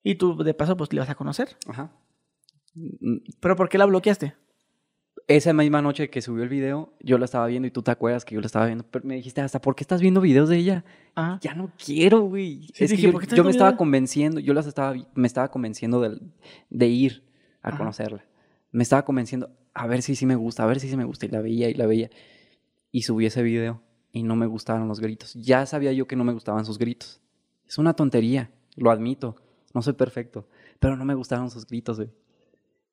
Y tú, de paso, pues le vas a conocer. Ajá. ¿Pero por qué la bloqueaste? Esa misma noche que subió el video, yo la estaba viendo y tú te acuerdas que yo la estaba viendo. Pero me dijiste, ¿hasta por qué estás viendo videos de ella? Ajá. Ya no quiero, güey. es que yo, me estaba convenciendo, yo las estaba, me estaba convenciendo de, de ir a conocerla. Me estaba convenciendo, a ver si sí me gusta, a ver si sí me gusta. Y la veía y la veía y subí ese video y no me gustaban los gritos. Ya sabía yo que no me gustaban sus gritos. Es una tontería, lo admito. No soy perfecto, pero no me gustaban sus gritos, güey.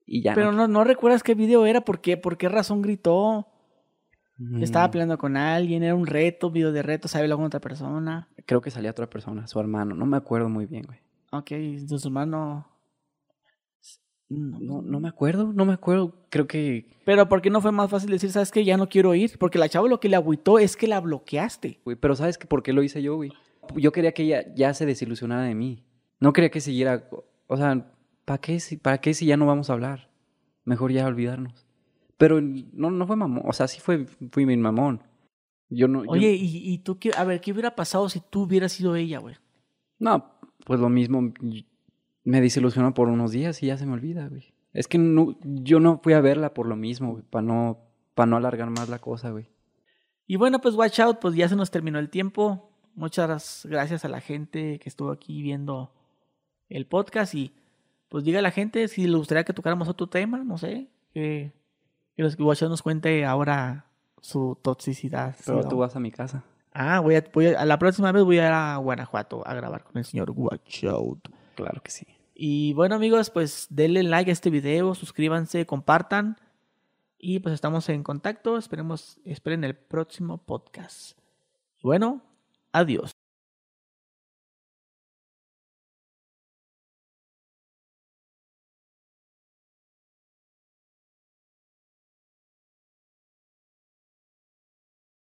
Y ya pero no, no, recuerdas qué video era, ¿por qué? ¿Por qué razón gritó? Estaba mm. peleando con alguien, era un reto, video de reto, ¿sabe con otra persona? Creo que salía otra persona, su hermano, no me acuerdo muy bien, güey. Ok, su hermano no, no me acuerdo, no me acuerdo. Creo que. Pero ¿por qué no fue más fácil decir, sabes que ya no quiero ir? Porque la chava lo que le agüitó es que la bloqueaste. Güey, pero ¿sabes que por qué lo hice yo, güey? Yo quería que ella ya se desilusionara de mí. No quería que siguiera. O sea, ¿para qué, ¿para qué si ya no vamos a hablar? Mejor ya olvidarnos. Pero no, no fue mamón. O sea, sí fue, fui mi mamón. Yo no. Oye, ¿y, ¿y tú qué? A ver, ¿qué hubiera pasado si tú hubieras sido ella, güey? No, pues lo mismo me desilusionó por unos días y ya se me olvida, güey. Es que no, yo no fui a verla por lo mismo, güey, para no, no alargar más la cosa, güey. Y bueno, pues watch out, pues ya se nos terminó el tiempo. Muchas gracias a la gente que estuvo aquí viendo el podcast y pues diga a la gente si le gustaría que tocáramos otro tema, no sé, que, que los Watch Out nos cuente ahora su toxicidad. Pero tú vas a mi casa. Ah, voy a, voy a, la próxima vez voy a ir a Guanajuato a grabar con el señor Watch Out. Claro que sí. Y bueno amigos, pues denle like a este video, suscríbanse, compartan. Y pues estamos en contacto. Esperemos, esperen el próximo podcast. Bueno, adiós.